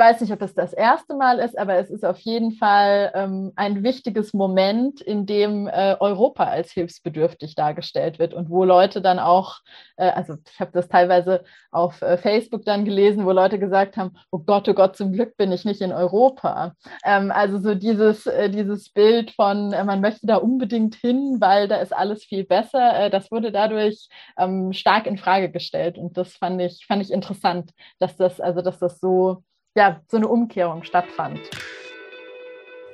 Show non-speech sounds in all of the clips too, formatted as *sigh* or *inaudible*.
weiß nicht, ob es das erste Mal ist, aber es ist auf jeden Fall ähm, ein wichtiges Moment, in dem äh, Europa als hilfsbedürftig dargestellt wird und wo Leute dann auch, äh, also ich habe das teilweise auf äh, Facebook dann gelesen, wo Leute gesagt haben, oh Gott, oh Gott, zum Glück bin ich nicht in Europa. Ähm, also so dieses, äh, dieses Bild von, äh, man möchte da unbedingt hin, weil da ist alles viel besser, äh, das wurde dadurch ähm, stark in Frage gestellt und das fand ich, fand ich interessant, dass das, also dass das so ja, so eine Umkehrung stattfand.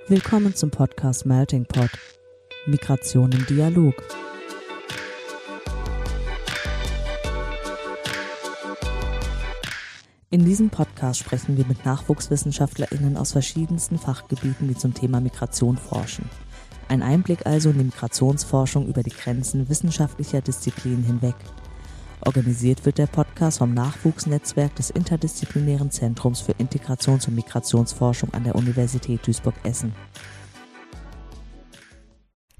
Willkommen zum Podcast Melting Pot. Migration im Dialog. In diesem Podcast sprechen wir mit NachwuchswissenschaftlerInnen aus verschiedensten Fachgebieten, die zum Thema Migration forschen. Ein Einblick also in die Migrationsforschung über die Grenzen wissenschaftlicher Disziplinen hinweg – Organisiert wird der Podcast vom Nachwuchsnetzwerk des Interdisziplinären Zentrums für Integrations- und Migrationsforschung an der Universität Duisburg-Essen.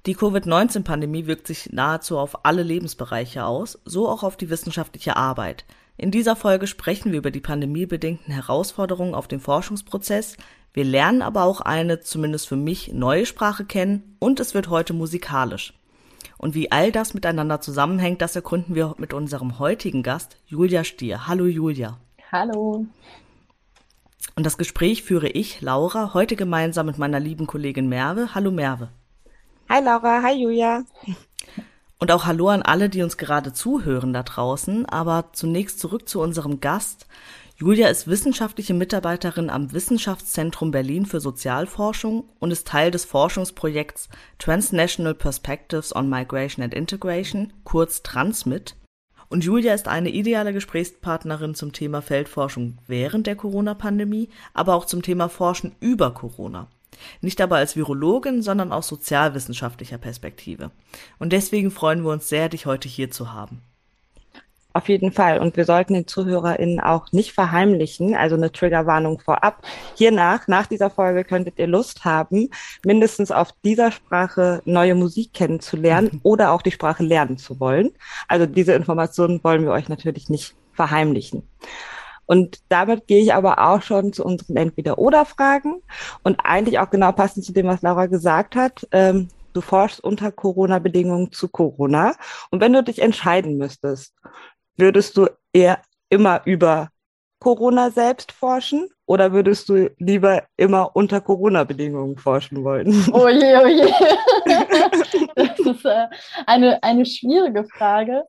Die Covid-19-Pandemie wirkt sich nahezu auf alle Lebensbereiche aus, so auch auf die wissenschaftliche Arbeit. In dieser Folge sprechen wir über die pandemiebedingten Herausforderungen auf dem Forschungsprozess. Wir lernen aber auch eine, zumindest für mich, neue Sprache kennen und es wird heute musikalisch. Und wie all das miteinander zusammenhängt, das erkunden wir mit unserem heutigen Gast, Julia Stier. Hallo Julia. Hallo. Und das Gespräch führe ich, Laura, heute gemeinsam mit meiner lieben Kollegin Merve. Hallo Merve. Hi Laura, hi Julia. Und auch Hallo an alle, die uns gerade zuhören da draußen. Aber zunächst zurück zu unserem Gast. Julia ist wissenschaftliche Mitarbeiterin am Wissenschaftszentrum Berlin für Sozialforschung und ist Teil des Forschungsprojekts Transnational Perspectives on Migration and Integration, kurz Transmit. Und Julia ist eine ideale Gesprächspartnerin zum Thema Feldforschung während der Corona-Pandemie, aber auch zum Thema Forschen über Corona. Nicht aber als Virologin, sondern aus sozialwissenschaftlicher Perspektive. Und deswegen freuen wir uns sehr, dich heute hier zu haben. Auf jeden Fall. Und wir sollten den ZuhörerInnen auch nicht verheimlichen, also eine Triggerwarnung vorab. Hiernach, nach dieser Folge, könntet ihr Lust haben, mindestens auf dieser Sprache neue Musik kennenzulernen mhm. oder auch die Sprache lernen zu wollen. Also diese Informationen wollen wir euch natürlich nicht verheimlichen. Und damit gehe ich aber auch schon zu unseren Entweder-Oder-Fragen und eigentlich auch genau passend zu dem, was Laura gesagt hat. Ähm, du forschst unter Corona-Bedingungen zu Corona. Und wenn du dich entscheiden müsstest, würdest du eher immer über Corona selbst forschen oder würdest du lieber immer unter Corona-Bedingungen forschen wollen? *laughs* Oh je, oh je. *laughs* Das ist äh, eine, eine schwierige Frage.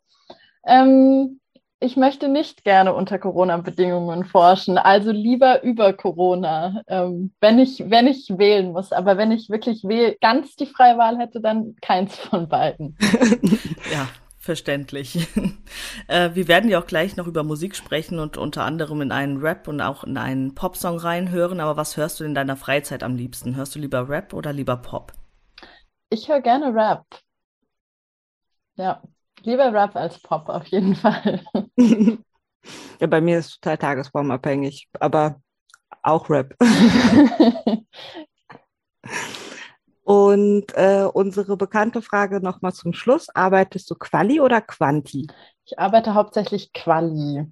Ähm, ich möchte nicht gerne unter Corona-Bedingungen forschen, also lieber über Corona, ähm, wenn, ich, wenn ich wählen muss. Aber wenn ich wirklich wähl ganz die freie Wahl hätte, dann keins von beiden. *laughs* ja, Verständlich. *laughs* äh, wir werden ja auch gleich noch über Musik sprechen und unter anderem in einen Rap und auch in einen Popsong reinhören. Aber was hörst du in deiner Freizeit am liebsten? Hörst du lieber Rap oder lieber Pop? Ich höre gerne Rap. Ja, lieber Rap als Pop auf jeden *laughs* Fall. ja, bei mir ist es total tagesformabhängig, aber auch Rap. *laughs* Und äh, unsere bekannte Frage nochmal zum Schluss. Arbeitest du Quali oder Quanti? Ich arbeite hauptsächlich Quali.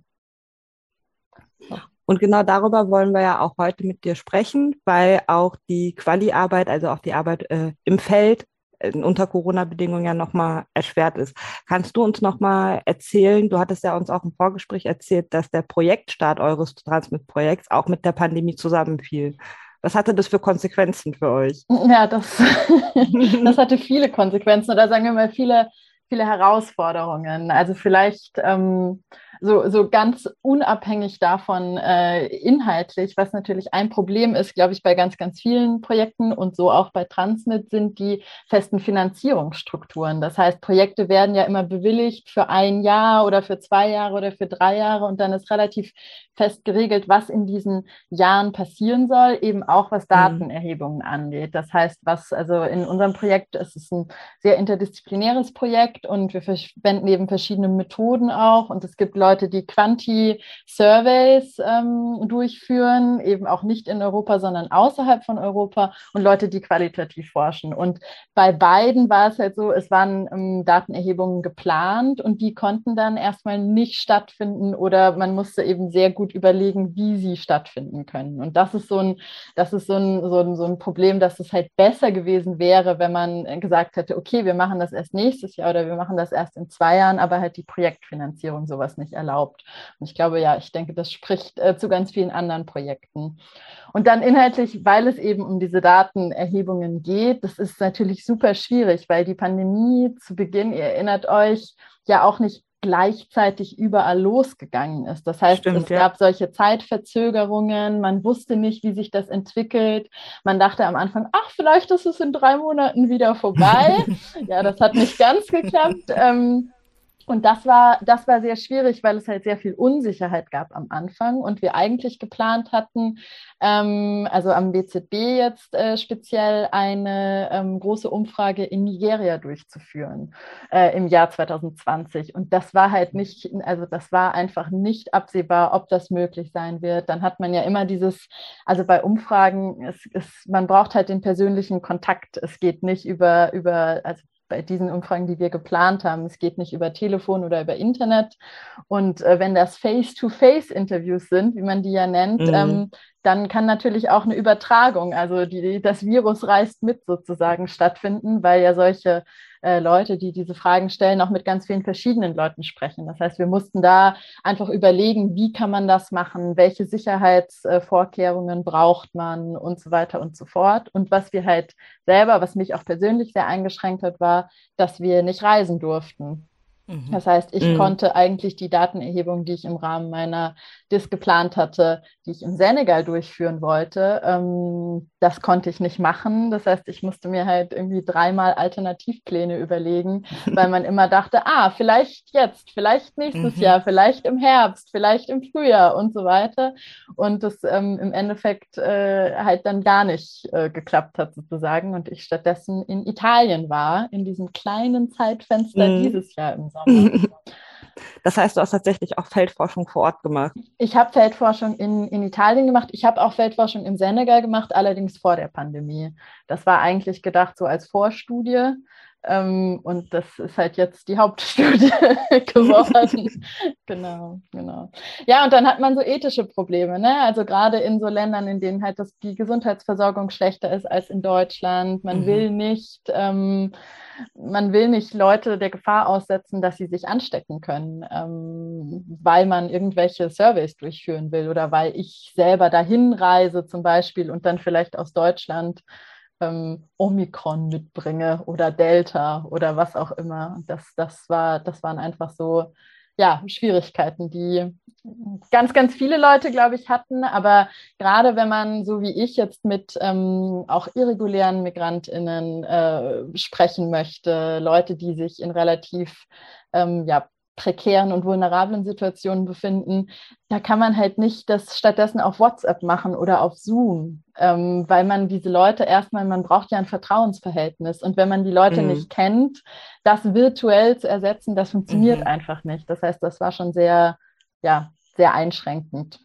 Und genau darüber wollen wir ja auch heute mit dir sprechen, weil auch die Quali-Arbeit, also auch die Arbeit äh, im Feld äh, unter Corona-Bedingungen ja nochmal erschwert ist. Kannst du uns nochmal erzählen, du hattest ja uns auch im Vorgespräch erzählt, dass der Projektstart eures Transmit-Projekts auch mit der Pandemie zusammenfiel. Was hatte das für Konsequenzen für euch? Ja, das, *laughs* das hatte viele Konsequenzen oder sagen wir mal viele, viele Herausforderungen. Also vielleicht ähm, so, so ganz unabhängig davon äh, inhaltlich, was natürlich ein Problem ist, glaube ich, bei ganz, ganz vielen Projekten und so auch bei Transmit sind die festen Finanzierungsstrukturen. Das heißt, Projekte werden ja immer bewilligt für ein Jahr oder für zwei Jahre oder für drei Jahre und dann ist relativ fest geregelt, was in diesen Jahren passieren soll, eben auch was mhm. Datenerhebungen angeht. Das heißt, was also in unserem Projekt, es ist ein sehr interdisziplinäres Projekt und wir verwenden eben verschiedene Methoden auch und es gibt Leute, die Quanti-Surveys ähm, durchführen, eben auch nicht in Europa, sondern außerhalb von Europa und Leute, die qualitativ forschen. Und bei beiden war es halt so, es waren ähm, Datenerhebungen geplant und die konnten dann erstmal nicht stattfinden oder man musste eben sehr gut überlegen, wie sie stattfinden können. Und das ist so ein, das ist so ein, so ein, so ein Problem, dass es halt besser gewesen wäre, wenn man gesagt hätte, okay, wir machen das erst nächstes Jahr oder wir machen das erst in zwei Jahren, aber halt die Projektfinanzierung sowas nicht erlaubt. Und ich glaube, ja, ich denke, das spricht äh, zu ganz vielen anderen Projekten. Und dann inhaltlich, weil es eben um diese Datenerhebungen geht, das ist natürlich super schwierig, weil die Pandemie zu Beginn, ihr erinnert euch, ja auch nicht gleichzeitig überall losgegangen ist. Das heißt, Stimmt, es ja. gab solche Zeitverzögerungen, man wusste nicht, wie sich das entwickelt. Man dachte am Anfang, ach, vielleicht ist es in drei Monaten wieder vorbei. *laughs* ja, das hat nicht ganz geklappt. Ähm, und das war, das war sehr schwierig, weil es halt sehr viel Unsicherheit gab am Anfang und wir eigentlich geplant hatten, ähm, also am BZB jetzt äh, speziell eine ähm, große Umfrage in Nigeria durchzuführen äh, im Jahr 2020. Und das war halt nicht, also das war einfach nicht absehbar, ob das möglich sein wird. Dann hat man ja immer dieses, also bei Umfragen, es, es, man braucht halt den persönlichen Kontakt. Es geht nicht über, über, also bei diesen Umfragen, die wir geplant haben. Es geht nicht über Telefon oder über Internet. Und äh, wenn das Face-to-Face-Interviews sind, wie man die ja nennt, mhm. ähm, dann kann natürlich auch eine Übertragung, also die, das Virus reist mit sozusagen stattfinden, weil ja solche äh, Leute, die diese Fragen stellen, auch mit ganz vielen verschiedenen Leuten sprechen. Das heißt, wir mussten da einfach überlegen, wie kann man das machen, welche Sicherheitsvorkehrungen braucht man und so weiter und so fort. Und was wir halt selber, was mich auch persönlich sehr eingeschränkt hat, war, dass wir nicht reisen durften. Mhm. Das heißt, ich mhm. konnte eigentlich die Datenerhebung, die ich im Rahmen meiner DIS geplant hatte, die ich im Senegal durchführen wollte, ähm, das konnte ich nicht machen. Das heißt, ich musste mir halt irgendwie dreimal Alternativpläne überlegen, weil man immer dachte, ah, vielleicht jetzt, vielleicht nächstes mhm. Jahr, vielleicht im Herbst, vielleicht im Frühjahr und so weiter. Und das ähm, im Endeffekt äh, halt dann gar nicht äh, geklappt hat sozusagen. Und ich stattdessen in Italien war, in diesem kleinen Zeitfenster mhm. dieses Jahr im *laughs* Das heißt, du hast tatsächlich auch Feldforschung vor Ort gemacht. Ich habe Feldforschung in, in Italien gemacht. Ich habe auch Feldforschung im Senegal gemacht, allerdings vor der Pandemie. Das war eigentlich gedacht so als Vorstudie. Ähm, und das ist halt jetzt die Hauptstudie *laughs* geworden. *laughs* genau, genau. Ja, und dann hat man so ethische Probleme, ne? Also gerade in so Ländern, in denen halt das, die Gesundheitsversorgung schlechter ist als in Deutschland. Man mhm. will nicht, ähm, man will nicht Leute der Gefahr aussetzen, dass sie sich anstecken können, ähm, weil man irgendwelche Surveys durchführen will oder weil ich selber dahin reise zum Beispiel und dann vielleicht aus Deutschland ähm, Omikron mitbringe oder Delta oder was auch immer. Das, das, war, das waren einfach so ja, Schwierigkeiten, die ganz, ganz viele Leute, glaube ich, hatten. Aber gerade wenn man, so wie ich jetzt mit ähm, auch irregulären MigrantInnen äh, sprechen möchte, Leute, die sich in relativ ähm, ja, prekären und vulnerablen Situationen befinden, da kann man halt nicht das stattdessen auf WhatsApp machen oder auf Zoom, ähm, weil man diese Leute erstmal, man braucht ja ein Vertrauensverhältnis und wenn man die Leute mhm. nicht kennt, das virtuell zu ersetzen, das funktioniert mhm. einfach nicht. Das heißt, das war schon sehr, ja, sehr einschränkend.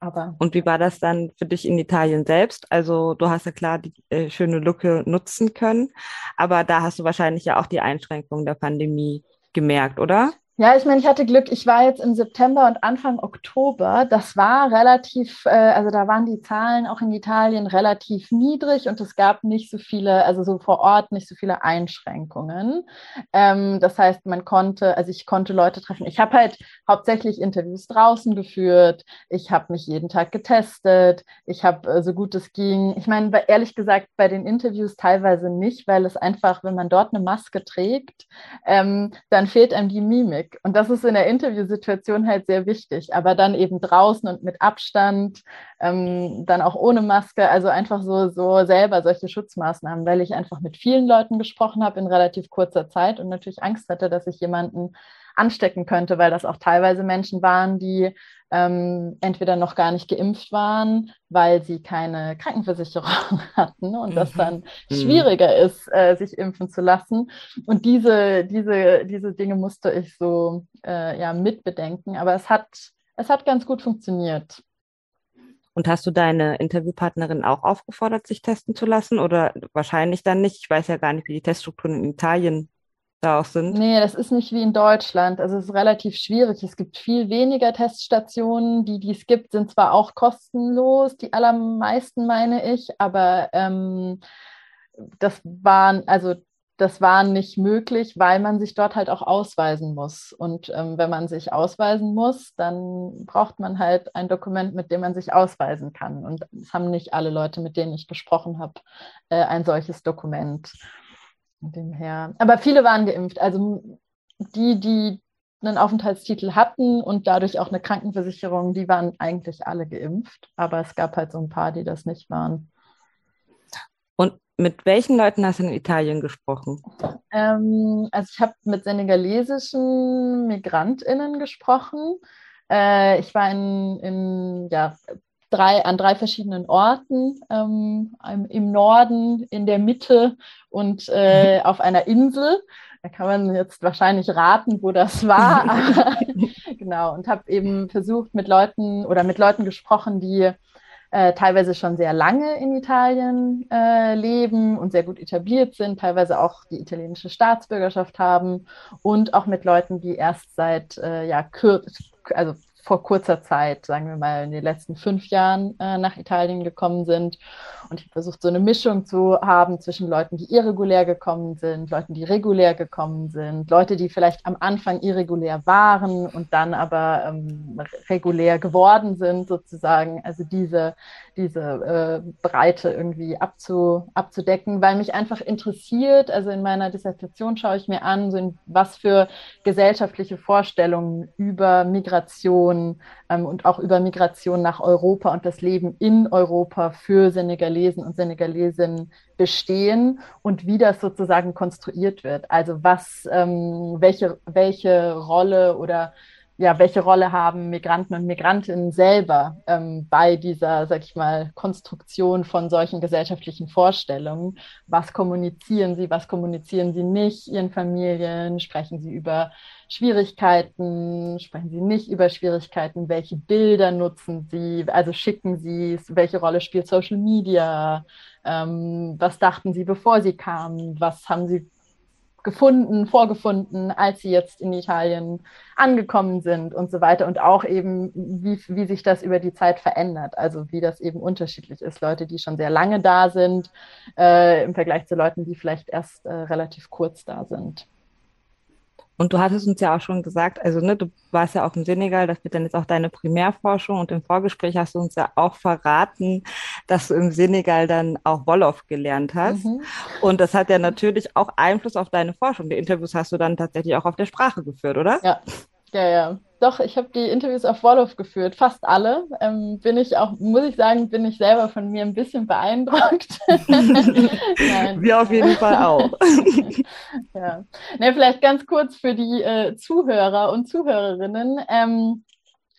Aber und wie war das dann für dich in Italien selbst? Also du hast ja klar die äh, schöne Lücke nutzen können, aber da hast du wahrscheinlich ja auch die Einschränkungen der Pandemie gemerkt, oder? Ja, ich meine, ich hatte Glück. Ich war jetzt im September und Anfang Oktober. Das war relativ, äh, also da waren die Zahlen auch in Italien relativ niedrig und es gab nicht so viele, also so vor Ort nicht so viele Einschränkungen. Ähm, das heißt, man konnte, also ich konnte Leute treffen. Ich habe halt hauptsächlich Interviews draußen geführt. Ich habe mich jeden Tag getestet. Ich habe äh, so gut es ging. Ich meine, ehrlich gesagt, bei den Interviews teilweise nicht, weil es einfach, wenn man dort eine Maske trägt, ähm, dann fehlt einem die Mimik. Blick. Und das ist in der Interviewsituation halt sehr wichtig. Aber dann eben draußen und mit Abstand, ähm, dann auch ohne Maske, also einfach so, so selber solche Schutzmaßnahmen, weil ich einfach mit vielen Leuten gesprochen habe in relativ kurzer Zeit und natürlich Angst hatte, dass ich jemanden anstecken könnte, weil das auch teilweise Menschen waren, die ähm, entweder noch gar nicht geimpft waren, weil sie keine Krankenversicherung *laughs* hatten und mhm. das dann mhm. schwieriger ist, äh, sich impfen zu lassen. Und diese, diese, diese Dinge musste ich so äh, ja, mitbedenken. Aber es hat, es hat ganz gut funktioniert. Und hast du deine Interviewpartnerin auch aufgefordert, sich testen zu lassen? Oder wahrscheinlich dann nicht? Ich weiß ja gar nicht, wie die Teststrukturen in Italien da auch sind. Nee, das ist nicht wie in Deutschland. Also es ist relativ schwierig. Es gibt viel weniger Teststationen. Die, die es gibt, sind zwar auch kostenlos, die allermeisten meine ich, aber ähm, das waren, also das war nicht möglich, weil man sich dort halt auch ausweisen muss. Und ähm, wenn man sich ausweisen muss, dann braucht man halt ein Dokument, mit dem man sich ausweisen kann. Und es haben nicht alle Leute, mit denen ich gesprochen habe, äh, ein solches Dokument. Dem her. Aber viele waren geimpft. Also die, die einen Aufenthaltstitel hatten und dadurch auch eine Krankenversicherung, die waren eigentlich alle geimpft. Aber es gab halt so ein paar, die das nicht waren. Und mit welchen Leuten hast du in Italien gesprochen? Ähm, also ich habe mit senegalesischen MigrantInnen gesprochen. Äh, ich war in, in ja, drei, an drei verschiedenen Orten, ähm, im Norden, in der Mitte und äh, auf einer Insel. Da kann man jetzt wahrscheinlich raten, wo das war. *laughs* *laughs* genau, und habe eben versucht, mit Leuten oder mit Leuten gesprochen, die äh, teilweise schon sehr lange in Italien äh, leben und sehr gut etabliert sind, teilweise auch die italienische Staatsbürgerschaft haben und auch mit Leuten, die erst seit äh, ja, kür also vor kurzer Zeit, sagen wir mal in den letzten fünf Jahren äh, nach Italien gekommen sind. Und ich habe versucht, so eine Mischung zu haben zwischen Leuten, die irregulär gekommen sind, Leuten, die regulär gekommen sind, Leute, die vielleicht am Anfang irregulär waren und dann aber ähm, regulär geworden sind, sozusagen. Also diese, diese äh, Breite irgendwie abzu, abzudecken, weil mich einfach interessiert, also in meiner Dissertation schaue ich mir an, so in, was für gesellschaftliche Vorstellungen über Migration ähm, und auch über Migration nach Europa und das Leben in Europa für Senegalesen und Senegalesinnen bestehen und wie das sozusagen konstruiert wird. Also was, ähm, welche, welche Rolle oder ja, welche Rolle haben Migranten und Migrantinnen selber ähm, bei dieser, sag ich mal, Konstruktion von solchen gesellschaftlichen Vorstellungen? Was kommunizieren sie, was kommunizieren sie nicht ihren Familien? Sprechen sie über Schwierigkeiten? Sprechen sie nicht über Schwierigkeiten? Welche Bilder nutzen sie? Also schicken sie es? Welche Rolle spielt Social Media? Ähm, was dachten sie, bevor sie kamen? Was haben sie gefunden, vorgefunden, als sie jetzt in Italien angekommen sind und so weiter. Und auch eben, wie, wie sich das über die Zeit verändert. Also wie das eben unterschiedlich ist. Leute, die schon sehr lange da sind, äh, im Vergleich zu Leuten, die vielleicht erst äh, relativ kurz da sind. Und du hattest uns ja auch schon gesagt, also ne, du warst ja auch im Senegal, das wird dann jetzt auch deine Primärforschung und im Vorgespräch hast du uns ja auch verraten, dass du im Senegal dann auch Wolof gelernt hast. Mhm. Und das hat ja natürlich auch Einfluss auf deine Forschung. Die Interviews hast du dann tatsächlich auch auf der Sprache geführt, oder? Ja, ja, ja. Doch, ich habe die Interviews auf Wolof geführt, fast alle. Ähm, bin ich auch, muss ich sagen, bin ich selber von mir ein bisschen beeindruckt. *laughs* Wir auf jeden Fall auch. *laughs* ja. Ne, vielleicht ganz kurz für die äh, Zuhörer und Zuhörerinnen. Ähm,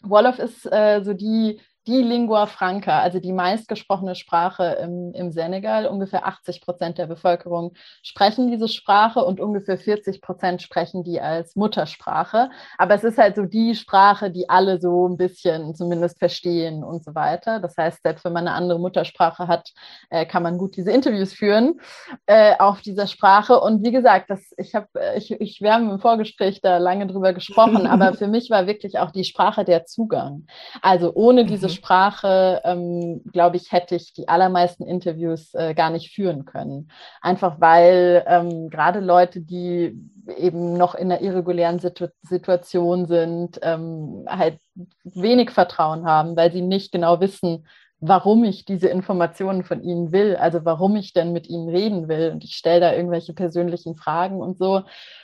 Wolof ist äh, so die die Lingua Franca, also die meistgesprochene Sprache im, im Senegal. Ungefähr 80 Prozent der Bevölkerung sprechen diese Sprache und ungefähr 40 Prozent sprechen die als Muttersprache. Aber es ist halt so die Sprache, die alle so ein bisschen zumindest verstehen und so weiter. Das heißt, selbst wenn man eine andere Muttersprache hat, äh, kann man gut diese Interviews führen äh, auf dieser Sprache. Und wie gesagt, das, ich habe, äh, ich, ich, wir haben im Vorgespräch da lange drüber gesprochen, *laughs* aber für mich war wirklich auch die Sprache der Zugang. Also ohne diese mhm. Sprache, ähm, glaube ich, hätte ich die allermeisten Interviews äh, gar nicht führen können. Einfach weil ähm, gerade Leute, die eben noch in einer irregulären Situ Situation sind, ähm, halt wenig Vertrauen haben, weil sie nicht genau wissen, warum ich diese Informationen von ihnen will, also warum ich denn mit ihnen reden will. Und ich stelle da irgendwelche persönlichen Fragen und so.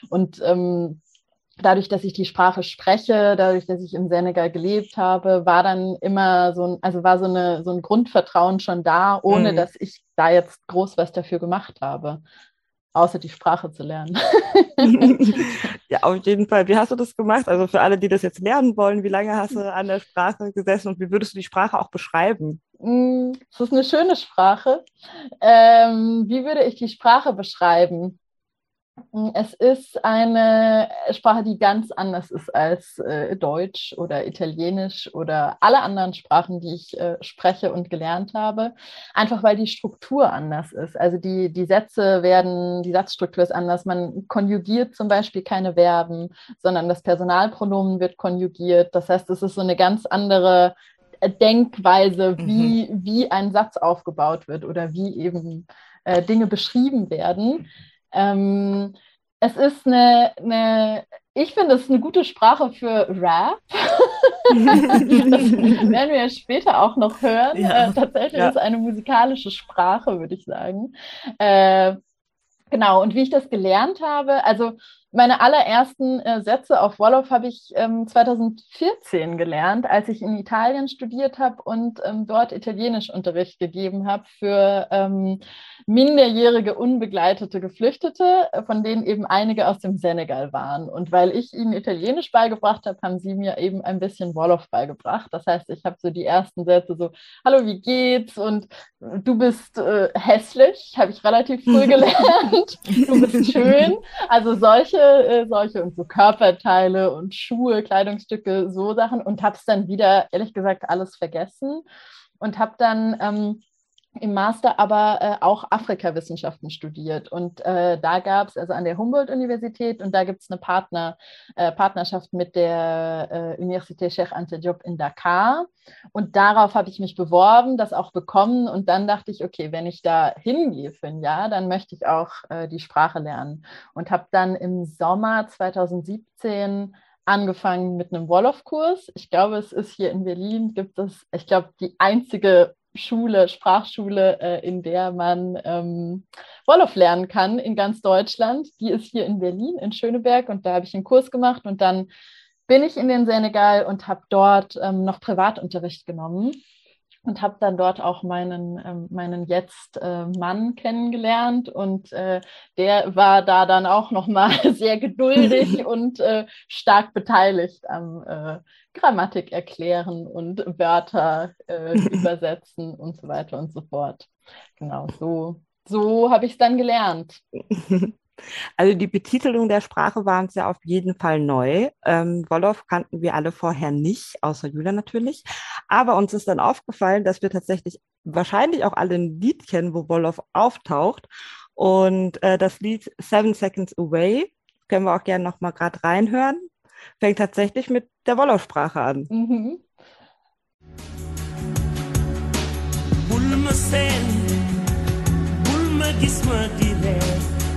Und ähm, dadurch, dass ich die Sprache spreche, dadurch, dass ich im Senegal gelebt habe, war dann immer so ein, also war so eine, so ein Grundvertrauen schon da, ohne mhm. dass ich da jetzt groß was dafür gemacht habe. außer die Sprache zu lernen. *laughs* ja, auf jeden Fall. Wie hast du das gemacht? Also für alle, die das jetzt lernen wollen, wie lange hast du an der Sprache gesessen und wie würdest du die Sprache auch beschreiben? Mm, das ist eine schöne Sprache. Ähm, wie würde ich die Sprache beschreiben? Es ist eine Sprache, die ganz anders ist als äh, Deutsch oder Italienisch oder alle anderen Sprachen, die ich äh, spreche und gelernt habe. Einfach weil die Struktur anders ist. Also die, die Sätze werden, die Satzstruktur ist anders. Man konjugiert zum Beispiel keine Verben, sondern das Personalpronomen wird konjugiert. Das heißt, es ist so eine ganz andere Denkweise, wie, mhm. wie ein Satz aufgebaut wird oder wie eben äh, Dinge beschrieben werden. Ähm, es ist eine, eine ich finde, es ist eine gute Sprache für Rap. das *laughs* *laughs* werden wir später auch noch hören. Ja. Äh, tatsächlich ja. ist es eine musikalische Sprache, würde ich sagen. Äh, genau, und wie ich das gelernt habe, also meine allerersten äh, Sätze auf Wolof habe ich ähm, 2014 gelernt, als ich in Italien studiert habe und ähm, dort Italienischunterricht gegeben habe für ähm, minderjährige unbegleitete Geflüchtete, von denen eben einige aus dem Senegal waren. Und weil ich ihnen Italienisch beigebracht habe, haben sie mir eben ein bisschen Wolof beigebracht. Das heißt, ich habe so die ersten Sätze so, hallo, wie geht's? Und du bist äh, hässlich, habe ich relativ früh *laughs* gelernt. du bist schön. Also solche äh, solche und so Körperteile und Schuhe, Kleidungsstücke, so Sachen und habe es dann wieder, ehrlich gesagt, alles vergessen und habe dann ähm, im Master aber äh, auch Afrikawissenschaften studiert. Und äh, da gab es, also an der Humboldt-Universität, und da gibt es eine Partner, äh, Partnerschaft mit der äh, Université Cheikh Anta Diop in Dakar. Und darauf habe ich mich beworben, das auch bekommen. Und dann dachte ich, okay, wenn ich da hingehe für ein Jahr, dann möchte ich auch äh, die Sprache lernen. Und habe dann im Sommer 2017 angefangen mit einem Wolof-Kurs. Ich glaube, es ist hier in Berlin, gibt es, ich glaube, die einzige Schule, Sprachschule, äh, in der man ähm, Wolof lernen kann in ganz Deutschland. Die ist hier in Berlin, in Schöneberg und da habe ich einen Kurs gemacht und dann bin ich in den Senegal und habe dort ähm, noch Privatunterricht genommen und habe dann dort auch meinen, ähm, meinen jetzt äh, Mann kennengelernt und äh, der war da dann auch nochmal *laughs* sehr geduldig *laughs* und äh, stark beteiligt am äh, Grammatik erklären und Wörter äh, *laughs* übersetzen und so weiter und so fort. Genau, so, so habe ich es dann gelernt. Also die Betitelung der Sprache war uns ja auf jeden Fall neu. Ähm, Wolof kannten wir alle vorher nicht, außer Julia natürlich. Aber uns ist dann aufgefallen, dass wir tatsächlich wahrscheinlich auch alle ein Lied kennen, wo Wolof auftaucht. Und äh, das Lied Seven Seconds Away können wir auch gerne noch mal gerade reinhören. Fängt tatsächlich mit der Wolof-Sprache an. Mhm. nga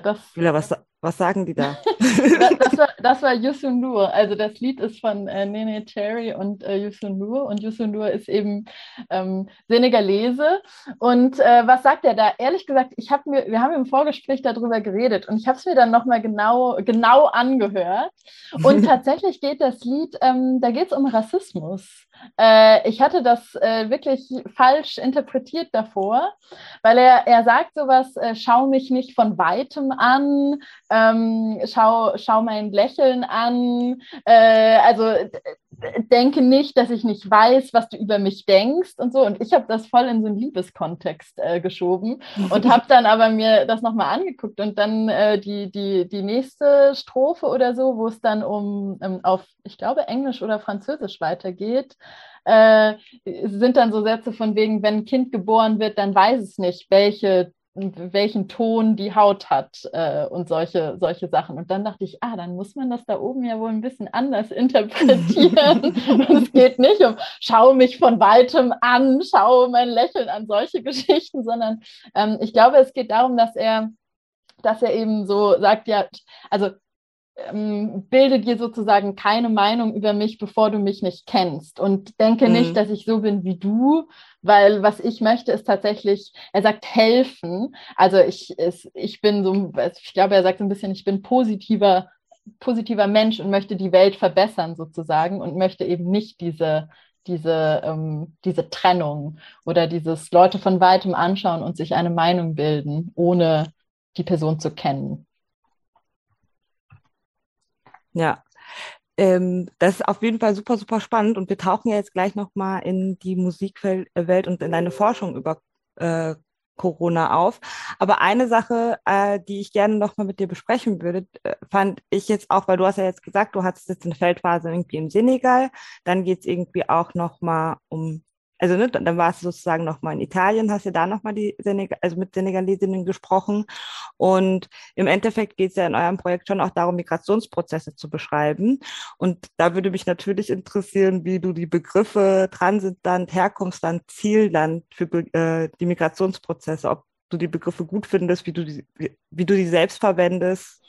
das. Ja, was, was sagen die *laughs* da? das, war, das war Yusun Nur. Also das Lied ist von äh, Nene Cherry und äh, Yusun Nur. Und Yusun Nur ist eben ähm, Senegalese. Und äh, was sagt er da? Ehrlich gesagt, ich hab mir, wir haben im Vorgespräch darüber geredet und ich habe es mir dann nochmal genau, genau angehört. Und *laughs* tatsächlich geht das Lied, ähm, da geht es um Rassismus. Äh, ich hatte das äh, wirklich falsch interpretiert davor, weil er, er sagt sowas, äh, schau mich nicht von weitem an, ähm, schau, schau mein Lächeln an, äh, also denke nicht, dass ich nicht weiß, was du über mich denkst und so. Und ich habe das voll in so einen Liebeskontext äh, geschoben und *laughs* habe dann aber mir das nochmal angeguckt und dann äh, die, die, die nächste Strophe oder so, wo es dann um, ähm, auf, ich glaube, Englisch oder Französisch weitergeht, äh, sind dann so Sätze von wegen, wenn ein Kind geboren wird, dann weiß es nicht, welche welchen Ton die Haut hat äh, und solche, solche Sachen. Und dann dachte ich, ah, dann muss man das da oben ja wohl ein bisschen anders *laughs* interpretieren. *laughs* es geht nicht um, schau mich von weitem an, schau mein Lächeln an, solche Geschichten, sondern ähm, ich glaube, es geht darum, dass er, dass er eben so sagt, ja, also ähm, bilde dir sozusagen keine Meinung über mich, bevor du mich nicht kennst. Und denke mhm. nicht, dass ich so bin wie du, weil was ich möchte, ist tatsächlich, er sagt helfen. Also ich, es, ich bin so, ich glaube, er sagt so ein bisschen, ich bin positiver, positiver Mensch und möchte die Welt verbessern sozusagen und möchte eben nicht diese, diese, ähm, diese Trennung oder dieses Leute von weitem anschauen und sich eine Meinung bilden, ohne die Person zu kennen. Ja, ähm, das ist auf jeden Fall super, super spannend und wir tauchen ja jetzt gleich nochmal in die Musikwelt und in deine Forschung über äh, Corona auf. Aber eine Sache, äh, die ich gerne nochmal mit dir besprechen würde, äh, fand ich jetzt auch, weil du hast ja jetzt gesagt, du hattest jetzt eine Feldphase irgendwie im Senegal, dann geht es irgendwie auch nochmal um also ne, dann warst du sozusagen nochmal in Italien, hast ja da nochmal die Senegal, also mit Senegalesinnen gesprochen. Und im Endeffekt geht es ja in eurem Projekt schon auch darum, Migrationsprozesse zu beschreiben. Und da würde mich natürlich interessieren, wie du die Begriffe Transitland, Herkunftsland, Zielland für äh, die Migrationsprozesse, ob du die Begriffe gut findest, wie du die, wie, wie du die selbst verwendest.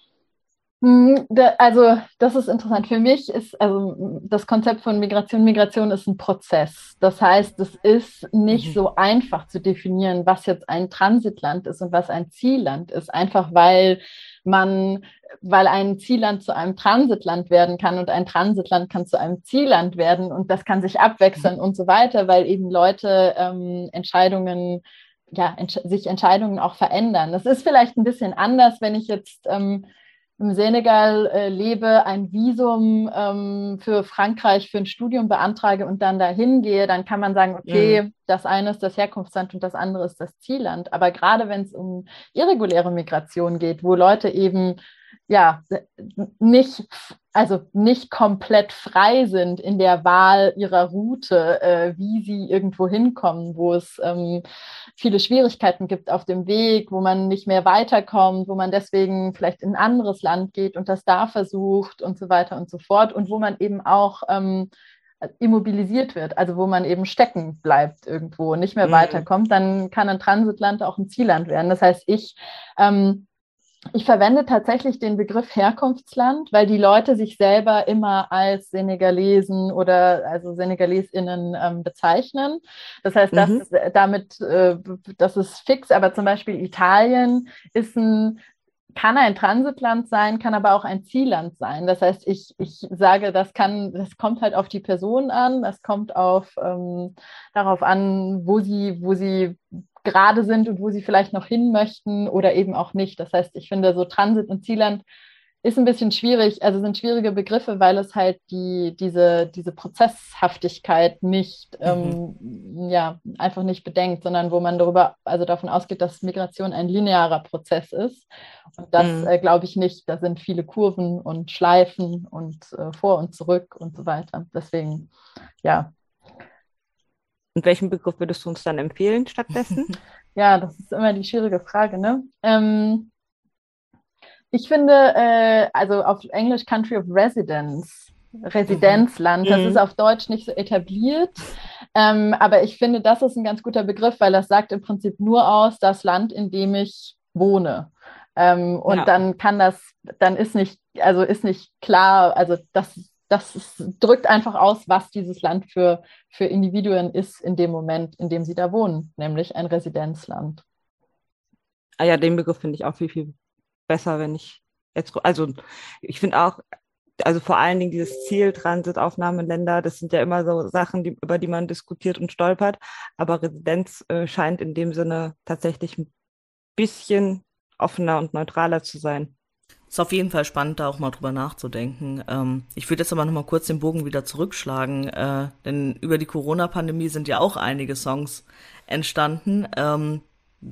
Hm, also das ist interessant. Für mich ist also das Konzept von Migration, Migration ist ein Prozess. Das heißt, es ist nicht mhm. so einfach zu definieren, was jetzt ein Transitland ist und was ein Zielland ist, einfach weil man, weil ein Zielland zu einem Transitland werden kann und ein Transitland kann zu einem Zielland werden und das kann sich abwechseln mhm. und so weiter, weil eben Leute ähm, Entscheidungen ja, entsch sich Entscheidungen auch verändern. Das ist vielleicht ein bisschen anders, wenn ich jetzt ähm, im Senegal äh, lebe, ein Visum ähm, für Frankreich für ein Studium beantrage und dann dahin gehe, dann kann man sagen, okay, mhm. das eine ist das Herkunftsland und das andere ist das Zielland. Aber gerade wenn es um irreguläre Migration geht, wo Leute eben ja, nicht, also nicht komplett frei sind in der Wahl ihrer Route, äh, wie sie irgendwo hinkommen, wo es ähm, viele Schwierigkeiten gibt auf dem Weg, wo man nicht mehr weiterkommt, wo man deswegen vielleicht in ein anderes Land geht und das da versucht und so weiter und so fort und wo man eben auch ähm, immobilisiert wird, also wo man eben stecken bleibt irgendwo, nicht mehr mhm. weiterkommt, dann kann ein Transitland auch ein Zielland werden. Das heißt, ich ähm, ich verwende tatsächlich den Begriff Herkunftsland, weil die Leute sich selber immer als Senegalesen oder also SenegalesInnen ähm, bezeichnen. Das heißt, das mhm. ist, äh, damit, äh, das ist fix, aber zum Beispiel Italien ist ein kann ein Transitland sein, kann aber auch ein Zielland sein. Das heißt, ich, ich sage, das kann, das kommt halt auf die Person an, das kommt auf ähm, darauf an, wo sie, wo sie gerade sind und wo sie vielleicht noch hin möchten oder eben auch nicht. Das heißt, ich finde, so Transit und Zielland ist ein bisschen schwierig, also sind schwierige Begriffe, weil es halt die, diese, diese Prozesshaftigkeit nicht, mhm. ähm, ja, einfach nicht bedenkt, sondern wo man darüber, also davon ausgeht, dass Migration ein linearer Prozess ist. Und das mhm. äh, glaube ich nicht. Da sind viele Kurven und Schleifen und äh, vor und zurück und so weiter. Deswegen, ja, und welchen Begriff würdest du uns dann empfehlen stattdessen? *laughs* Ja, das ist immer die schwierige Frage. Ne? Ähm, ich finde, äh, also auf Englisch Country of Residence, Residenzland, mhm. das ist auf Deutsch nicht so etabliert. Ähm, aber ich finde, das ist ein ganz guter Begriff, weil das sagt im Prinzip nur aus, das Land, in dem ich wohne. Ähm, und ja. dann kann das, dann ist nicht, also ist nicht klar, also das das drückt einfach aus, was dieses Land für, für Individuen ist in dem Moment, in dem sie da wohnen, nämlich ein Residenzland. Ah ja, den Begriff finde ich auch viel, viel besser, wenn ich jetzt, also ich finde auch, also vor allen Dingen dieses Ziel Transitaufnahmeländer, das sind ja immer so Sachen, die, über die man diskutiert und stolpert, aber Residenz äh, scheint in dem Sinne tatsächlich ein bisschen offener und neutraler zu sein. Ist auf jeden Fall spannend, da auch mal drüber nachzudenken. Ähm, ich würde jetzt aber noch mal kurz den Bogen wieder zurückschlagen, äh, denn über die Corona-Pandemie sind ja auch einige Songs entstanden. Ähm,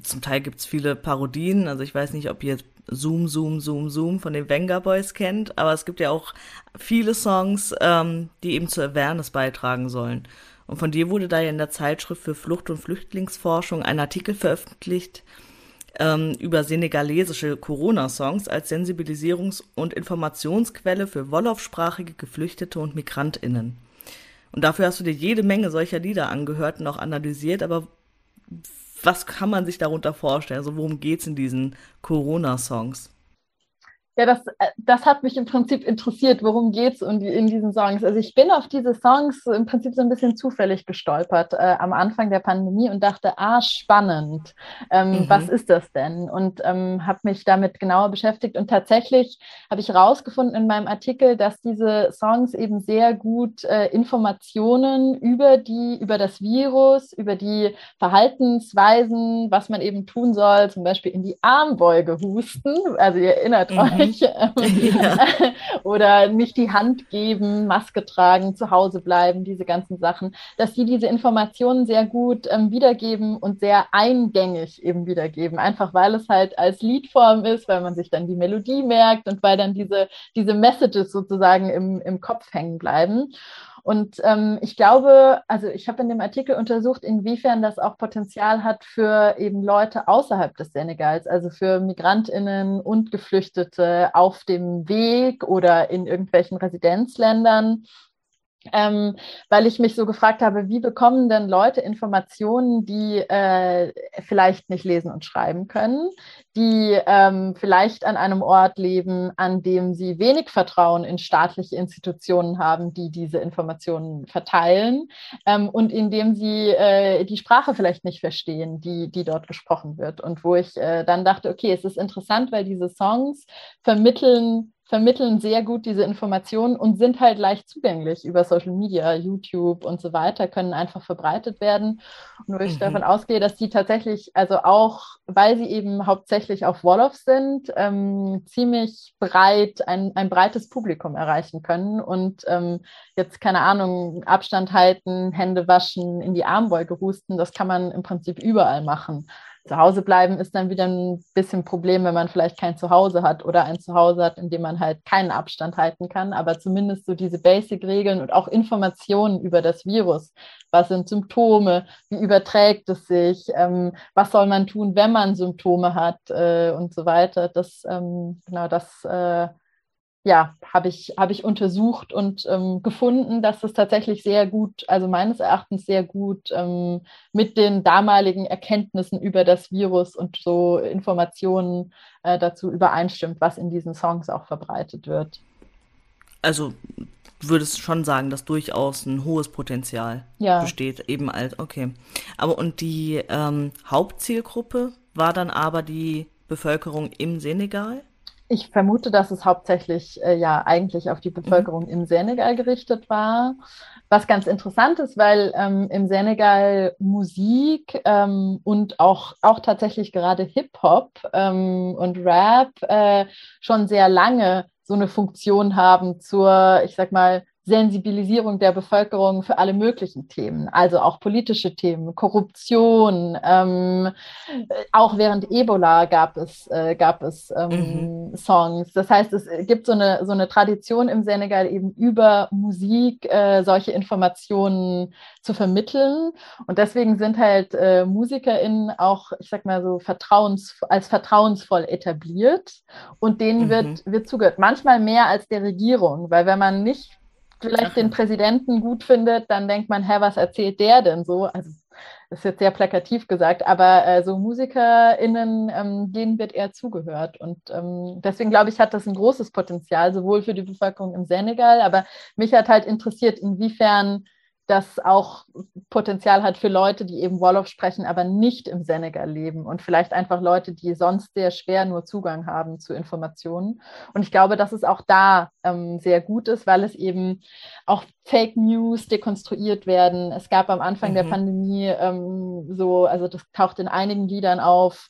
zum Teil gibt's viele Parodien, also ich weiß nicht, ob ihr Zoom, Zoom, Zoom, Zoom von den Venga Boys kennt, aber es gibt ja auch viele Songs, ähm, die eben zur Awareness beitragen sollen. Und von dir wurde da ja in der Zeitschrift für Flucht- und Flüchtlingsforschung ein Artikel veröffentlicht, ähm, über senegalesische Corona-Songs als Sensibilisierungs- und Informationsquelle für Wolof-sprachige Geflüchtete und MigrantInnen. Und dafür hast du dir jede Menge solcher Lieder angehört und auch analysiert, aber was kann man sich darunter vorstellen? Also worum geht's in diesen Corona-Songs? Ja, das, äh, das hat mich im Prinzip interessiert, worum geht's in, in diesen Songs. Also ich bin auf diese Songs im Prinzip so ein bisschen zufällig gestolpert äh, am Anfang der Pandemie und dachte, ah, spannend, ähm, mhm. was ist das denn? Und ähm, habe mich damit genauer beschäftigt und tatsächlich habe ich herausgefunden in meinem Artikel, dass diese Songs eben sehr gut äh, Informationen über die, über das Virus, über die Verhaltensweisen, was man eben tun soll, zum Beispiel in die Armbeuge husten. Also ihr erinnert mhm. euch nicht. Ja. *laughs* Oder nicht die Hand geben, Maske tragen, zu Hause bleiben, diese ganzen Sachen, dass die diese Informationen sehr gut ähm, wiedergeben und sehr eingängig eben wiedergeben. Einfach weil es halt als Liedform ist, weil man sich dann die Melodie merkt und weil dann diese, diese Messages sozusagen im, im Kopf hängen bleiben. Und ähm, ich glaube, also ich habe in dem Artikel untersucht, inwiefern das auch Potenzial hat für eben Leute außerhalb des Senegals, also für Migrantinnen und Geflüchtete auf dem Weg oder in irgendwelchen Residenzländern ähm, weil ich mich so gefragt habe, wie bekommen denn Leute Informationen, die äh, vielleicht nicht lesen und schreiben können, die ähm, vielleicht an einem Ort leben, an dem sie wenig Vertrauen in staatliche Institutionen haben, die diese Informationen verteilen ähm, und in dem sie äh, die Sprache vielleicht nicht verstehen, die, die dort gesprochen wird. Und wo ich äh, dann dachte, okay, es ist interessant, weil diese Songs vermitteln vermitteln sehr gut diese Informationen und sind halt leicht zugänglich über Social Media, YouTube und so weiter, können einfach verbreitet werden. Und wo ich mhm. davon ausgehe, dass die tatsächlich, also auch, weil sie eben hauptsächlich auf Wolof sind, ähm, ziemlich breit, ein, ein breites Publikum erreichen können und ähm, jetzt, keine Ahnung, Abstand halten, Hände waschen, in die Armbeuge husten, das kann man im Prinzip überall machen. Zu Hause bleiben ist dann wieder ein bisschen Problem, wenn man vielleicht kein Zuhause hat oder ein Zuhause hat, in dem man halt keinen Abstand halten kann. Aber zumindest so diese Basic-Regeln und auch Informationen über das Virus. Was sind Symptome? Wie überträgt es sich? Ähm, was soll man tun, wenn man Symptome hat? Äh, und so weiter. Das, ähm, genau, das äh, ja, habe ich, hab ich untersucht und ähm, gefunden, dass es tatsächlich sehr gut, also meines Erachtens sehr gut ähm, mit den damaligen Erkenntnissen über das Virus und so Informationen äh, dazu übereinstimmt, was in diesen Songs auch verbreitet wird. Also würdest schon sagen, dass durchaus ein hohes Potenzial ja. besteht, eben als, okay. Aber und die ähm, Hauptzielgruppe war dann aber die Bevölkerung im Senegal? Ich vermute, dass es hauptsächlich äh, ja eigentlich auf die mhm. Bevölkerung mhm. im Senegal gerichtet war. Was ganz interessant ist, weil ähm, im Senegal Musik ähm, und auch, auch tatsächlich gerade Hip-Hop ähm, und Rap äh, schon sehr lange so eine Funktion haben zur, ich sag mal, Sensibilisierung der Bevölkerung für alle möglichen Themen, also auch politische Themen, Korruption. Ähm, auch während Ebola gab es, äh, gab es ähm, mhm. Songs. Das heißt, es gibt so eine, so eine Tradition im Senegal eben über Musik äh, solche Informationen zu vermitteln. Und deswegen sind halt äh, MusikerInnen auch, ich sag mal so, vertrauens, als vertrauensvoll etabliert und denen mhm. wird, wird zugehört. Manchmal mehr als der Regierung, weil wenn man nicht vielleicht den Präsidenten gut findet, dann denkt man, hä, was erzählt der denn so? Also das ist jetzt sehr plakativ gesagt, aber äh, so MusikerInnen, ähm, denen wird eher zugehört. Und ähm, deswegen glaube ich, hat das ein großes Potenzial, sowohl für die Bevölkerung im Senegal, aber mich hat halt interessiert, inwiefern das auch Potenzial hat für Leute, die eben Wolof sprechen, aber nicht im Senegal leben und vielleicht einfach Leute, die sonst sehr schwer nur Zugang haben zu Informationen. Und ich glaube, dass es auch da ähm, sehr gut ist, weil es eben auch Fake News dekonstruiert werden. Es gab am Anfang mhm. der Pandemie ähm, so, also das taucht in einigen Liedern auf,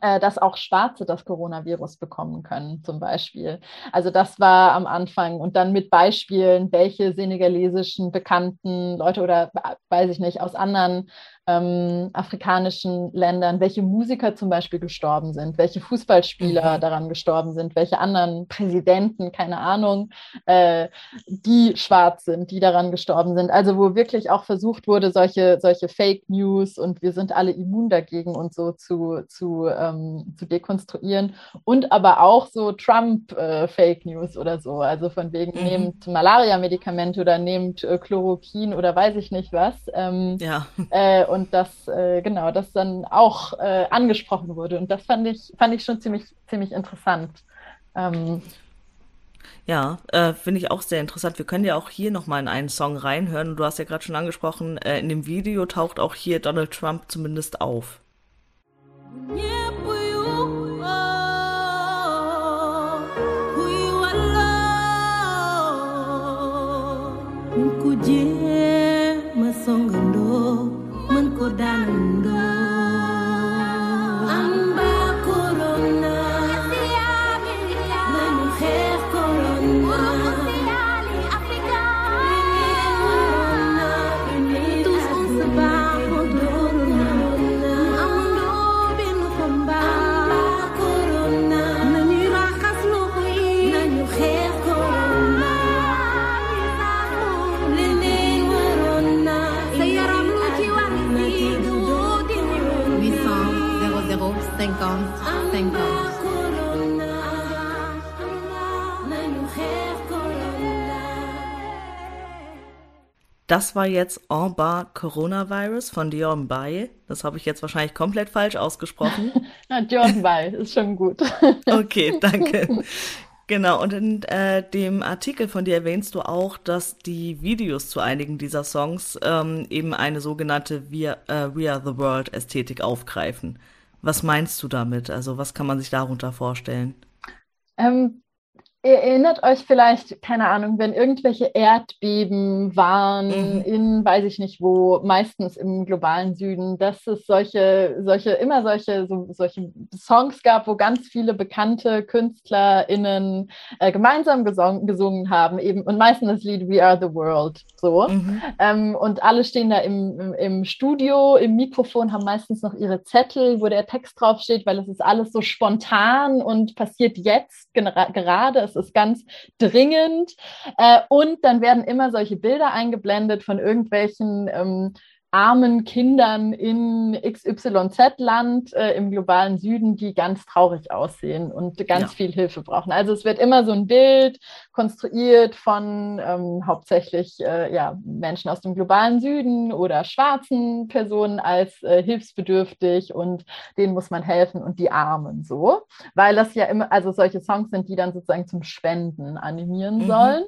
dass auch Schwarze das Coronavirus bekommen können, zum Beispiel. Also das war am Anfang und dann mit Beispielen, welche senegalesischen bekannten Leute oder weiß ich nicht, aus anderen ähm, afrikanischen Ländern, welche Musiker zum Beispiel gestorben sind, welche Fußballspieler mhm. daran gestorben sind, welche anderen Präsidenten, keine Ahnung, äh, die schwarz sind, die daran gestorben sind. Also wo wirklich auch versucht wurde, solche, solche Fake News und wir sind alle immun dagegen und so zu, zu, ähm, zu dekonstruieren. Und aber auch so Trump-Fake äh, News oder so. Also von wegen, mhm. nehmt Malaria-Medikamente oder nehmt äh, Chloroquin oder weiß ich nicht was. Ähm, ja. Äh, und das, äh, genau, das dann auch äh, angesprochen wurde. Und das fand ich, fand ich schon ziemlich, ziemlich interessant. Ähm, ja, äh, finde ich auch sehr interessant. Wir können ja auch hier nochmal in einen Song reinhören. Du hast ja gerade schon angesprochen, äh, in dem Video taucht auch hier Donald Trump zumindest auf. Yeah. Das war jetzt En bas Coronavirus von Dior Mbaye. Das habe ich jetzt wahrscheinlich komplett falsch ausgesprochen. *laughs* Na, Dior Mbaye ist schon gut. *laughs* okay, danke. Genau, und in äh, dem Artikel von dir erwähnst du auch, dass die Videos zu einigen dieser Songs ähm, eben eine sogenannte We, äh, We Are the World Ästhetik aufgreifen. Was meinst du damit? Also was kann man sich darunter vorstellen? Ähm, Ihr erinnert euch vielleicht, keine Ahnung, wenn irgendwelche Erdbeben waren mhm. in, weiß ich nicht wo, meistens im globalen Süden, dass es solche, solche, immer solche, so, solche Songs gab, wo ganz viele bekannte KünstlerInnen äh, gemeinsam gesungen, gesungen haben, eben, und meistens das Lied We Are the World, so. Mhm. Ähm, und alle stehen da im, im, im, Studio, im Mikrofon, haben meistens noch ihre Zettel, wo der Text draufsteht, weil es ist alles so spontan und passiert jetzt gerade. Ist ganz dringend. Äh, und dann werden immer solche Bilder eingeblendet von irgendwelchen ähm, armen Kindern in XYZ-Land äh, im globalen Süden, die ganz traurig aussehen und ganz ja. viel Hilfe brauchen. Also es wird immer so ein Bild konstruiert von ähm, hauptsächlich äh, ja, Menschen aus dem globalen Süden oder schwarzen Personen als äh, hilfsbedürftig und denen muss man helfen und die Armen so, weil das ja immer, also solche Songs sind, die dann sozusagen zum Spenden animieren mhm. sollen.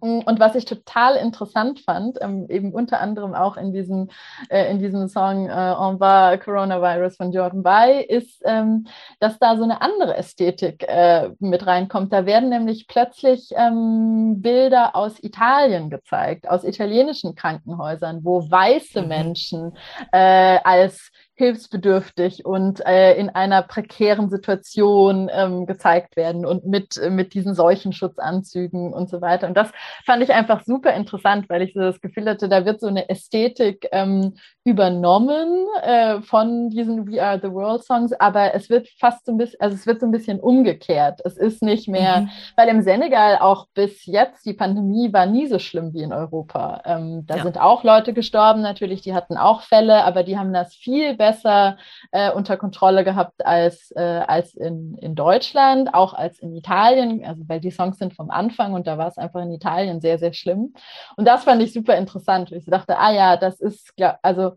Und was ich total interessant fand, ähm, eben unter anderem auch in diesem, äh, in diesem Song äh, On va Coronavirus von Jordan Bay, ist, ähm, dass da so eine andere Ästhetik äh, mit reinkommt. Da werden nämlich plötzlich ähm, Bilder aus Italien gezeigt, aus italienischen Krankenhäusern, wo weiße mhm. Menschen äh, als hilfsbedürftig und äh, in einer prekären Situation ähm, gezeigt werden und mit, äh, mit diesen Seuchenschutzanzügen und so weiter. Und das fand ich einfach super interessant, weil ich so das Gefühl hatte, da wird so eine Ästhetik ähm, übernommen äh, von diesen We Are the World Songs, aber es wird fast so ein bisschen, also es wird so ein bisschen umgekehrt. Es ist nicht mehr, mhm. weil im Senegal auch bis jetzt die Pandemie war nie so schlimm wie in Europa. Ähm, da ja. sind auch Leute gestorben, natürlich, die hatten auch Fälle, aber die haben das viel besser besser äh, unter Kontrolle gehabt als, äh, als in, in Deutschland, auch als in Italien, also weil die Songs sind vom Anfang und da war es einfach in Italien sehr, sehr schlimm. Und das fand ich super interessant. Ich dachte, ah ja, das ist, also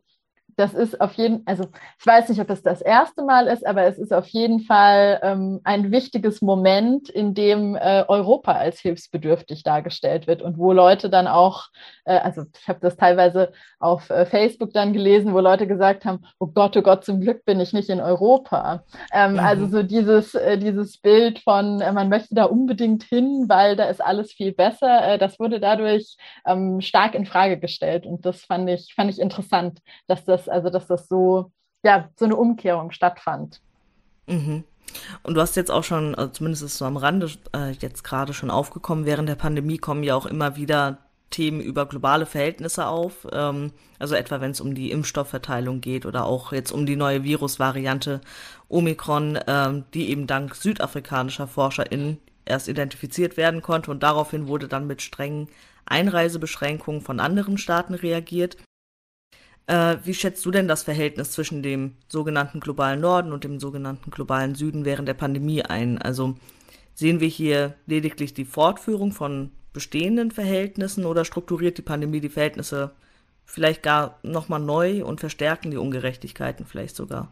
das ist auf jeden also ich weiß nicht, ob es das erste Mal ist, aber es ist auf jeden Fall ähm, ein wichtiges Moment, in dem äh, Europa als hilfsbedürftig dargestellt wird und wo Leute dann auch, äh, also ich habe das teilweise auf äh, Facebook dann gelesen, wo Leute gesagt haben, oh Gott, oh Gott, zum Glück bin ich nicht in Europa. Ähm, mhm. Also so dieses, äh, dieses Bild von, äh, man möchte da unbedingt hin, weil da ist alles viel besser, äh, das wurde dadurch ähm, stark in Frage gestellt und das fand ich, fand ich interessant, dass das also dass das so, ja, so eine Umkehrung stattfand. Mhm. Und du hast jetzt auch schon, also zumindest ist so am Rande äh, jetzt gerade schon aufgekommen, während der Pandemie kommen ja auch immer wieder Themen über globale Verhältnisse auf. Ähm, also etwa wenn es um die Impfstoffverteilung geht oder auch jetzt um die neue Virusvariante Omikron, ähm, die eben dank südafrikanischer ForscherInnen erst identifiziert werden konnte und daraufhin wurde dann mit strengen Einreisebeschränkungen von anderen Staaten reagiert. Äh, wie schätzt du denn das Verhältnis zwischen dem sogenannten globalen Norden und dem sogenannten globalen Süden während der Pandemie ein? Also sehen wir hier lediglich die Fortführung von bestehenden Verhältnissen oder strukturiert die Pandemie die Verhältnisse vielleicht gar nochmal neu und verstärken die Ungerechtigkeiten vielleicht sogar?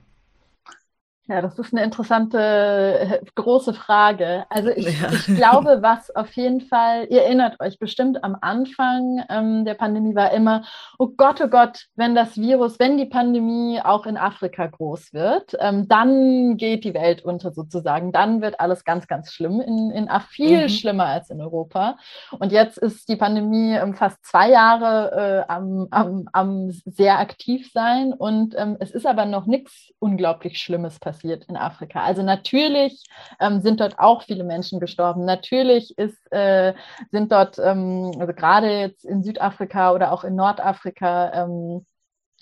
Ja, das ist eine interessante äh, große Frage. Also ich, ja. ich glaube, was auf jeden Fall, ihr erinnert euch bestimmt am Anfang ähm, der Pandemie war immer, oh Gott, oh Gott, wenn das Virus, wenn die Pandemie auch in Afrika groß wird, ähm, dann geht die Welt unter sozusagen. Dann wird alles ganz, ganz schlimm in, in viel mhm. schlimmer als in Europa. Und jetzt ist die Pandemie ähm, fast zwei Jahre äh, am, am, am sehr aktiv sein und ähm, es ist aber noch nichts unglaublich Schlimmes passiert passiert in Afrika. Also natürlich ähm, sind dort auch viele Menschen gestorben. Natürlich ist, äh, sind dort, ähm, also gerade jetzt in Südafrika oder auch in Nordafrika, ähm,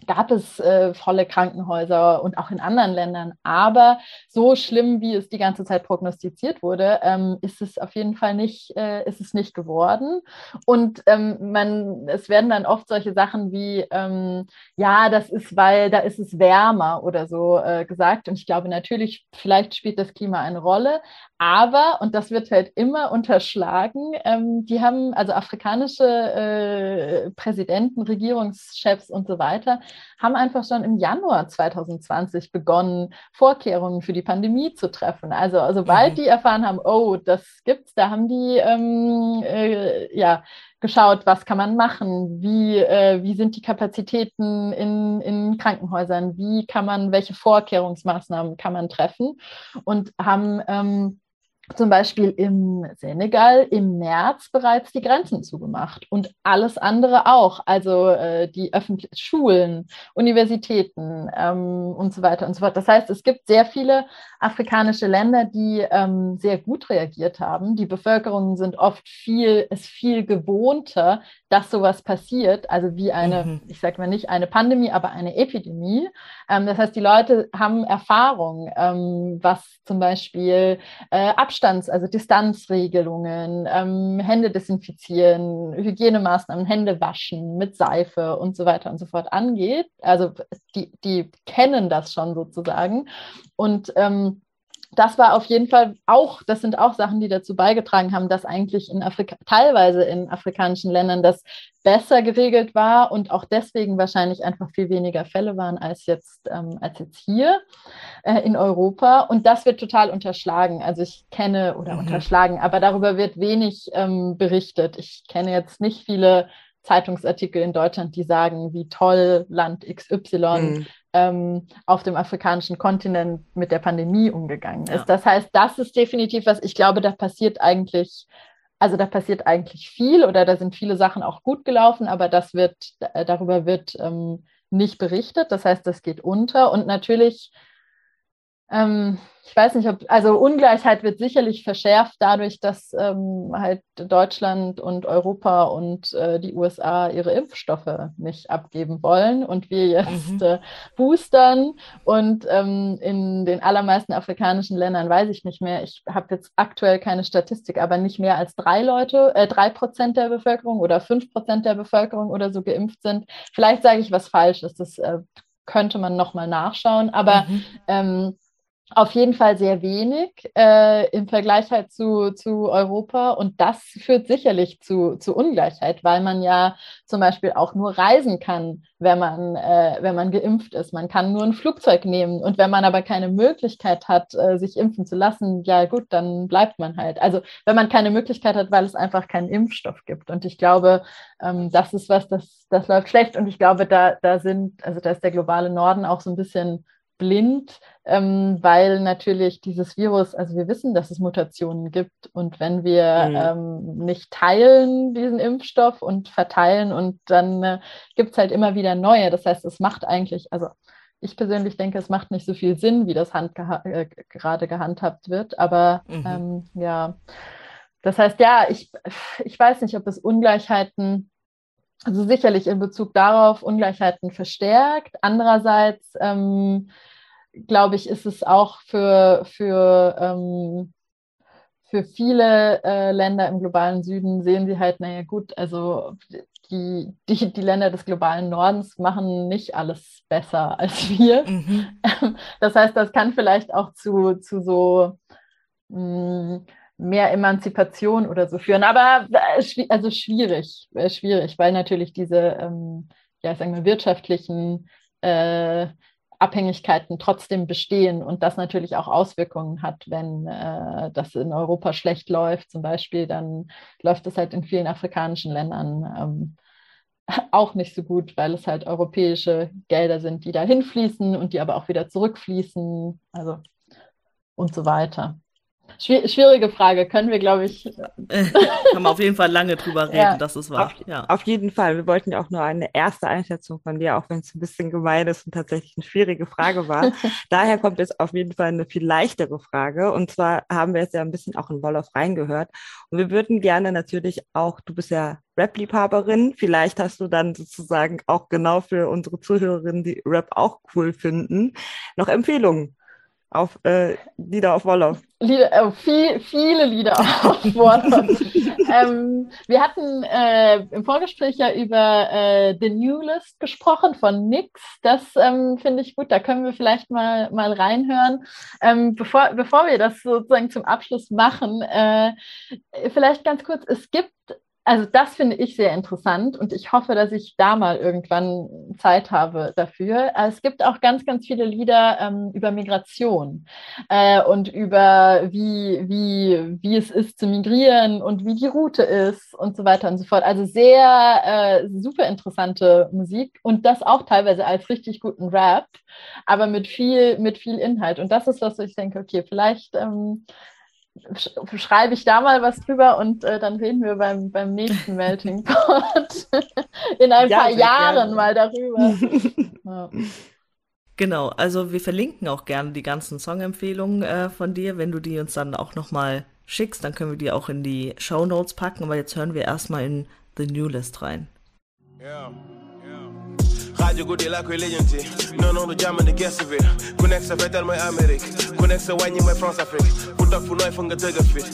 gab es äh, volle Krankenhäuser und auch in anderen Ländern. Aber so schlimm, wie es die ganze Zeit prognostiziert wurde, ähm, ist es auf jeden Fall nicht, äh, ist es nicht geworden. Und ähm, man, es werden dann oft solche Sachen wie, ähm, ja, das ist, weil da ist es wärmer oder so äh, gesagt. Und ich glaube natürlich, vielleicht spielt das Klima eine Rolle. Aber, und das wird halt immer unterschlagen, ähm, die haben also afrikanische äh, Präsidenten, Regierungschefs und so weiter, haben einfach schon im Januar 2020 begonnen, Vorkehrungen für die Pandemie zu treffen. Also sobald mhm. die erfahren haben, oh, das gibt's, da haben die ähm, äh, ja geschaut, was kann man machen, wie, äh, wie sind die Kapazitäten in, in Krankenhäusern, wie kann man, welche Vorkehrungsmaßnahmen kann man treffen und haben ähm, zum Beispiel im Senegal im März bereits die Grenzen zugemacht und alles andere auch, also äh, die öffentlichen Schulen, Universitäten ähm, und so weiter und so fort. Das heißt, es gibt sehr viele afrikanische Länder, die ähm, sehr gut reagiert haben. Die Bevölkerung sind oft viel, ist viel gewohnter, dass sowas passiert, also wie eine, mhm. ich sage mal nicht eine Pandemie, aber eine Epidemie. Ähm, das heißt, die Leute haben Erfahrung, ähm, was zum Beispiel äh, Abstands-, also Distanzregelungen, ähm, Hände desinfizieren, Hygienemaßnahmen, Hände waschen mit Seife und so weiter und so fort angeht. Also die, die kennen das schon sozusagen. Und ähm, das war auf jeden Fall auch, das sind auch Sachen, die dazu beigetragen haben, dass eigentlich in Afrika, teilweise in afrikanischen Ländern das besser geregelt war und auch deswegen wahrscheinlich einfach viel weniger Fälle waren als jetzt, ähm, als jetzt hier äh, in Europa. Und das wird total unterschlagen. Also ich kenne oder mhm. unterschlagen, aber darüber wird wenig ähm, berichtet. Ich kenne jetzt nicht viele Zeitungsartikel in Deutschland, die sagen, wie toll Land XY mhm. ähm, auf dem afrikanischen Kontinent mit der Pandemie umgegangen ist. Ja. Das heißt, das ist definitiv was, ich glaube, da passiert eigentlich, also da passiert eigentlich viel oder da sind viele Sachen auch gut gelaufen, aber das wird, darüber wird ähm, nicht berichtet. Das heißt, das geht unter und natürlich ähm, ich weiß nicht, ob, also Ungleichheit wird sicherlich verschärft dadurch, dass ähm, halt Deutschland und Europa und äh, die USA ihre Impfstoffe nicht abgeben wollen und wir jetzt mhm. äh, boostern. Und ähm, in den allermeisten afrikanischen Ländern weiß ich nicht mehr, ich habe jetzt aktuell keine Statistik, aber nicht mehr als drei Leute, äh, drei Prozent der Bevölkerung oder fünf Prozent der Bevölkerung oder so geimpft sind. Vielleicht sage ich was Falsches, das äh, könnte man nochmal nachschauen, aber mhm. ähm, auf jeden Fall sehr wenig äh, im Vergleich halt zu, zu Europa. Und das führt sicherlich zu, zu Ungleichheit, weil man ja zum Beispiel auch nur reisen kann, wenn man, äh, wenn man geimpft ist. Man kann nur ein Flugzeug nehmen. Und wenn man aber keine Möglichkeit hat, äh, sich impfen zu lassen, ja gut, dann bleibt man halt. Also wenn man keine Möglichkeit hat, weil es einfach keinen Impfstoff gibt. Und ich glaube, ähm, das ist was, das, das läuft schlecht. Und ich glaube, da, da sind, also da ist der globale Norden auch so ein bisschen blind, ähm, weil natürlich dieses Virus, also wir wissen, dass es Mutationen gibt und wenn wir mhm. ähm, nicht teilen diesen Impfstoff und verteilen und dann äh, gibt es halt immer wieder neue. Das heißt, es macht eigentlich, also ich persönlich denke, es macht nicht so viel Sinn, wie das Hand geha äh, gerade gehandhabt wird. Aber mhm. ähm, ja, das heißt, ja, ich, ich weiß nicht, ob es Ungleichheiten, also sicherlich in Bezug darauf Ungleichheiten verstärkt. Andererseits ähm, glaube ich, ist es auch für, für ähm, für viele äh, Länder im globalen Süden sehen sie halt, naja gut, also die, die, die Länder des globalen Nordens machen nicht alles besser *laughs* als wir. Mhm. *laughs* Das heißt, das kann vielleicht auch zu, zu so mh, mm, mehr Emanzipation oder so führen. Aber äh, also schwierig, äh, schwierig, weil natürlich diese ähm, ja, sagen wir, wirtschaftlichen äh, Abhängigkeiten trotzdem bestehen und das natürlich auch Auswirkungen hat, wenn äh, das in Europa schlecht läuft, zum Beispiel, dann läuft es halt in vielen afrikanischen Ländern ähm, *laughs* auch nicht so gut, weil es halt europäische Gelder sind, die da hinfließen und die aber auch wieder zurückfließen, also und so weiter. Schwierige Frage, können wir, glaube ich. Kann man auf jeden Fall lange drüber *laughs* reden, ja. dass es war. Auf, ja. auf jeden Fall. Wir wollten ja auch nur eine erste Einschätzung von dir, auch wenn es ein bisschen gemein ist und tatsächlich eine schwierige Frage war. *laughs* Daher kommt jetzt auf jeden Fall eine viel leichtere Frage. Und zwar haben wir jetzt ja ein bisschen auch in Wolof reingehört. Und wir würden gerne natürlich auch, du bist ja Rap-Liebhaberin, vielleicht hast du dann sozusagen auch genau für unsere Zuhörerinnen, die Rap auch cool finden, noch Empfehlungen auf äh, Lieder auf Wolof. Lieder, äh, viel, viele Lieder *laughs* auf Wolof. ähm, wir hatten äh, im Vorgespräch ja über äh, The New List gesprochen von Nix. Das ähm, finde ich gut, da können wir vielleicht mal, mal reinhören. Ähm, bevor, bevor wir das sozusagen zum Abschluss machen, äh, vielleicht ganz kurz, es gibt also das finde ich sehr interessant und ich hoffe, dass ich da mal irgendwann Zeit habe dafür. Es gibt auch ganz, ganz viele Lieder ähm, über Migration äh, und über wie, wie, wie es ist zu migrieren und wie die Route ist und so weiter und so fort. Also sehr äh, super interessante Musik und das auch teilweise als richtig guten Rap, aber mit viel, mit viel Inhalt. Und das ist was, ich denke, okay, vielleicht ähm, schreibe ich da mal was drüber und äh, dann reden wir beim, beim nächsten *laughs* Melting Pot *laughs* in ein ja, paar Jahren gerne. mal darüber. *laughs* ja. Genau, also wir verlinken auch gerne die ganzen Songempfehlungen äh, von dir, wenn du die uns dann auch nochmal schickst, dann können wir die auch in die Show Notes packen, aber jetzt hören wir erstmal in The New List rein. Ja. Radio guddi la nonono jammande guesse be ku nekk sa fetal mooy amérique ku sa france afrique fu dëgg fit.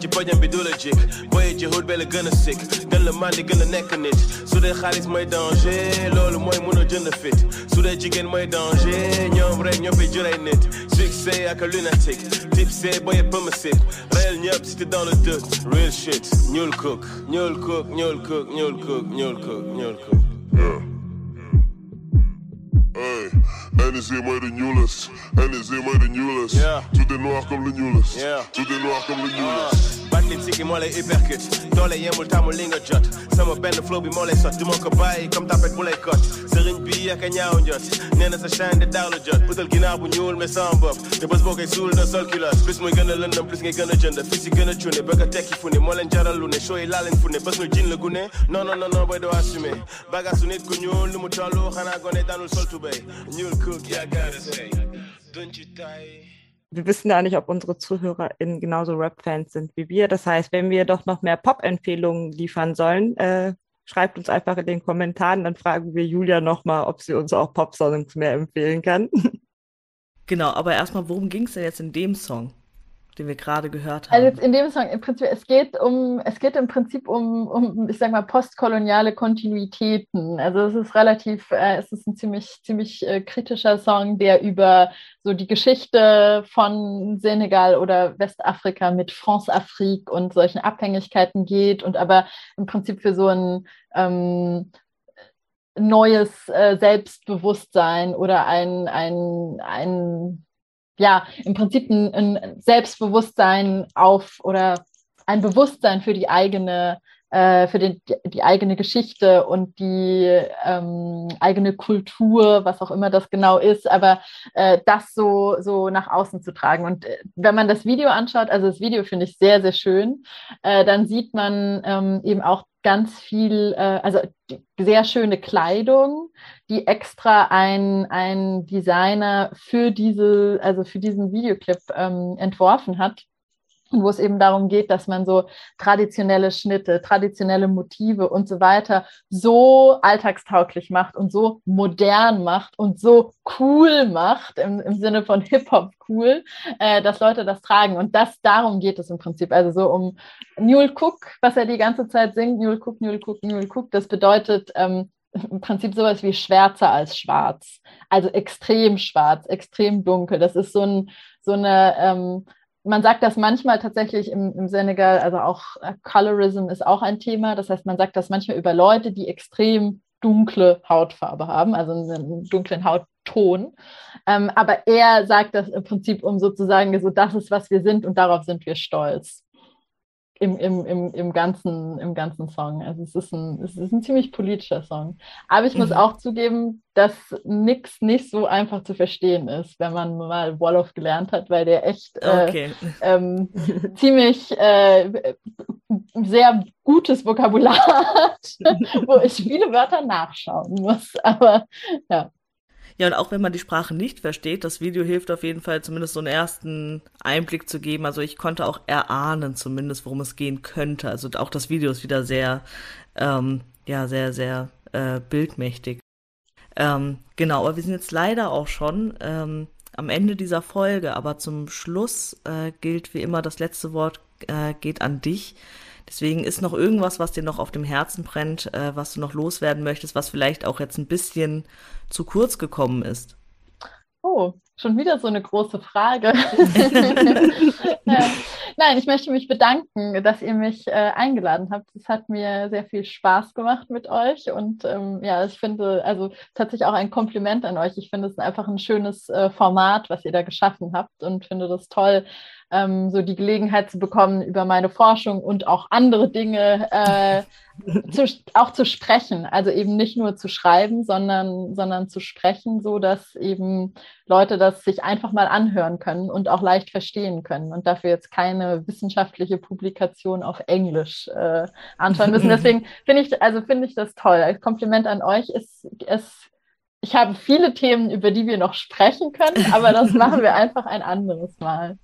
Ci bi du la jik ci hut la gën la gën a nekk nit su dee xaalis mooy danger. Loolu a jënd fit. Su danger. Ñoom rek ñoo fi juray nit succès ak lunatique. Tipsé booye pëma sit réel ñëpp si dans le doute. Real shit. Ñuul cook. Ñuul cook ñuul cook ñuul cook ñuul cook ñuul cook. En is more than de nieuwles. En is in mij To the Toen de noor kwam de To the de noor kwam de nieuwles. athlétique et moi les hypercut. Dans les yens, multa, mon linga jot. Sama bend the flow, be more like sot. Du mon kabaye, comme tapet pour les cotes. Serigne bi ak ñaaw njot. Nena sa chaîne de daw la jot. Utal ginaaw bu ñuul mais sans bof. Te bës boo koy suul na sol culotte. Plus muy gën a plus ngay gën a jënd. Fils yi gën a cuune, bëgg a tekki fune. Moo leen jaral lu ne, show yi laa leen fune. Non non non non boy doo assumer. Bagaasu nit ku ñuul, lu mu tollu, xanaa gone daanul sol tubéy. Ñuul cook, yaa gaare say. Don't you die? Wir wissen ja nicht, ob unsere ZuhörerInnen genauso Rap-Fans sind wie wir. Das heißt, wenn wir doch noch mehr Pop-Empfehlungen liefern sollen, äh, schreibt uns einfach in den Kommentaren, dann fragen wir Julia nochmal, ob sie uns auch Pop-Songs mehr empfehlen kann. *laughs* Genau, aber erstmal, worum ging es denn jetzt in dem Song? Den wir gerade gehört haben. Also in dem Song im Prinzip, es geht um, es geht im Prinzip um, um ich sag mal, postkoloniale Kontinuitäten. Also es ist relativ, äh, es ist ein ziemlich, ziemlich äh, kritischer Song, der über so die Geschichte von Senegal oder Westafrika mit France-Afrique und solchen Abhängigkeiten geht und aber im Prinzip für so ein ähm, neues äh, Selbstbewusstsein oder ein, ein, ein ja, im Prinzip ein, ein Selbstbewusstsein auf oder ein Bewusstsein für die eigene für den, die eigene Geschichte und die ähm, eigene Kultur, was auch immer das genau ist, aber äh, das so, so nach außen zu tragen. Und äh, wenn man das Video anschaut, also das Video finde ich sehr, sehr schön, äh, dann sieht man ähm, eben auch ganz viel, äh, also sehr schöne Kleidung, die extra ein, ein Designer für diese, also für diesen Videoclip ähm, entworfen hat wo es eben darum geht, dass man so traditionelle Schnitte, traditionelle Motive und so weiter so alltagstauglich macht und so modern macht und so cool macht, im, im Sinne von Hip-Hop cool, äh, dass Leute das tragen. Und das darum geht es im Prinzip. Also so um Newell Cook, was er die ganze Zeit singt, Newell Cook, Newell Cook, Newell Cook, das bedeutet ähm, im Prinzip sowas wie schwärzer als schwarz. Also extrem schwarz, extrem dunkel. Das ist so ein, so eine, ähm, man sagt das manchmal tatsächlich im, im Senegal, also auch äh, Colorism ist auch ein Thema. Das heißt, man sagt das manchmal über Leute, die extrem dunkle Hautfarbe haben, also einen dunklen Hautton. Ähm, aber er sagt das im Prinzip, um sozusagen so, das ist, was wir sind und darauf sind wir stolz im, im, im, im, ganzen, im ganzen Song. Also es ist, ein, es ist ein ziemlich politischer Song. Aber ich muss mhm. auch zugeben, dass nix nicht so einfach zu verstehen ist, wenn man mal Wolof gelernt hat, weil der echt äh, okay. ähm, *laughs* ziemlich äh, sehr gutes Vokabular *laughs* hat, wo ich viele Wörter nachschauen muss. Aber ja. Ja, und auch wenn man die Sprache nicht versteht, das Video hilft auf jeden Fall zumindest so einen ersten Einblick zu geben. Also ich konnte auch erahnen zumindest, worum es gehen könnte. Also auch das Video ist wieder sehr, ähm, ja, sehr, sehr äh, bildmächtig. Ähm, genau, aber wir sind jetzt leider auch schon ähm, am Ende dieser Folge, aber zum Schluss äh, gilt wie immer, das letzte Wort äh, geht an dich. Deswegen ist noch irgendwas, was dir noch auf dem Herzen brennt, äh, was du noch loswerden möchtest, was vielleicht auch jetzt ein bisschen zu kurz gekommen ist. Oh, schon wieder so eine große Frage. *laughs* Nein, ich möchte mich bedanken, dass ihr mich äh, eingeladen habt. Es hat mir sehr viel Spaß gemacht mit euch und ähm, ja, ich finde, also tatsächlich auch ein Kompliment an euch. Ich finde es einfach ein schönes äh, Format, was ihr da geschaffen habt und finde das toll, ähm, so die Gelegenheit zu bekommen, über meine Forschung und auch andere Dinge äh, zu, auch zu sprechen. Also eben nicht nur zu schreiben, sondern, sondern zu sprechen, so dass eben Leute das sich einfach mal anhören können und auch leicht verstehen können und dafür jetzt keine wissenschaftliche Publikation auf Englisch äh, anschauen müssen. *laughs* Deswegen finde ich, also finde ich das toll. Als Kompliment an euch ist es ich habe viele Themen, über die wir noch sprechen können, aber das *laughs* machen wir einfach ein anderes Mal.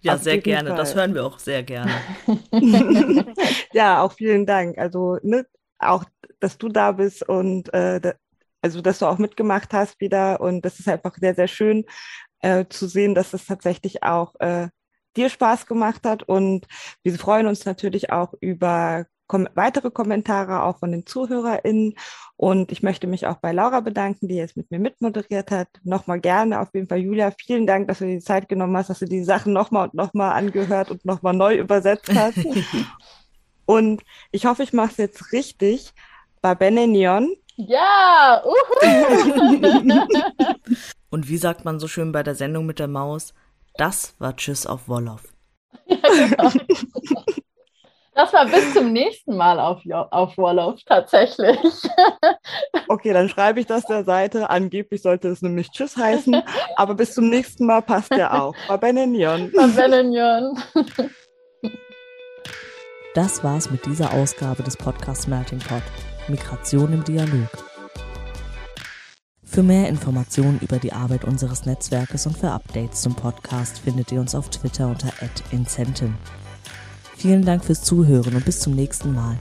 Ja, Auf sehr gerne. Fall. Das hören wir auch sehr gerne. *laughs* ja, auch vielen Dank. Also ne, auch, dass du da bist und äh, also dass du auch mitgemacht hast wieder. Und das ist einfach sehr, sehr schön äh, zu sehen, dass es tatsächlich auch äh, dir Spaß gemacht hat. Und wir freuen uns natürlich auch über kom weitere Kommentare auch von den ZuhörerInnen. Und ich möchte mich auch bei Laura bedanken, die jetzt mit mir mitmoderiert hat. Nochmal gerne, auf jeden Fall, Julia, vielen Dank, dass du dir die Zeit genommen hast, dass du die Sachen nochmal und nochmal angehört und nochmal neu übersetzt hast. *laughs* und ich hoffe, ich mache es jetzt richtig. Babene Neon. Ja! Uhu. *laughs* und wie sagt man so schön bei der Sendung mit der Maus? Das war Tschüss auf Wolof. Ja, genau. *laughs* Das war bis zum nächsten Mal auf, auf Wolof tatsächlich. *laughs* Okay, dann schreibe ich das der Seite. Angeblich sollte es nämlich Tschüss heißen, aber bis zum nächsten Mal passt der auch. Babenenion. Babenenion. Das war's mit dieser Ausgabe des Podcasts Melting Pot. Migration im Dialog. Für mehr Informationen über die Arbeit unseres Netzwerkes und für Updates zum Podcast findet ihr uns auf Twitter unter @incenten. Vielen Dank fürs Zuhören und bis zum nächsten Mal.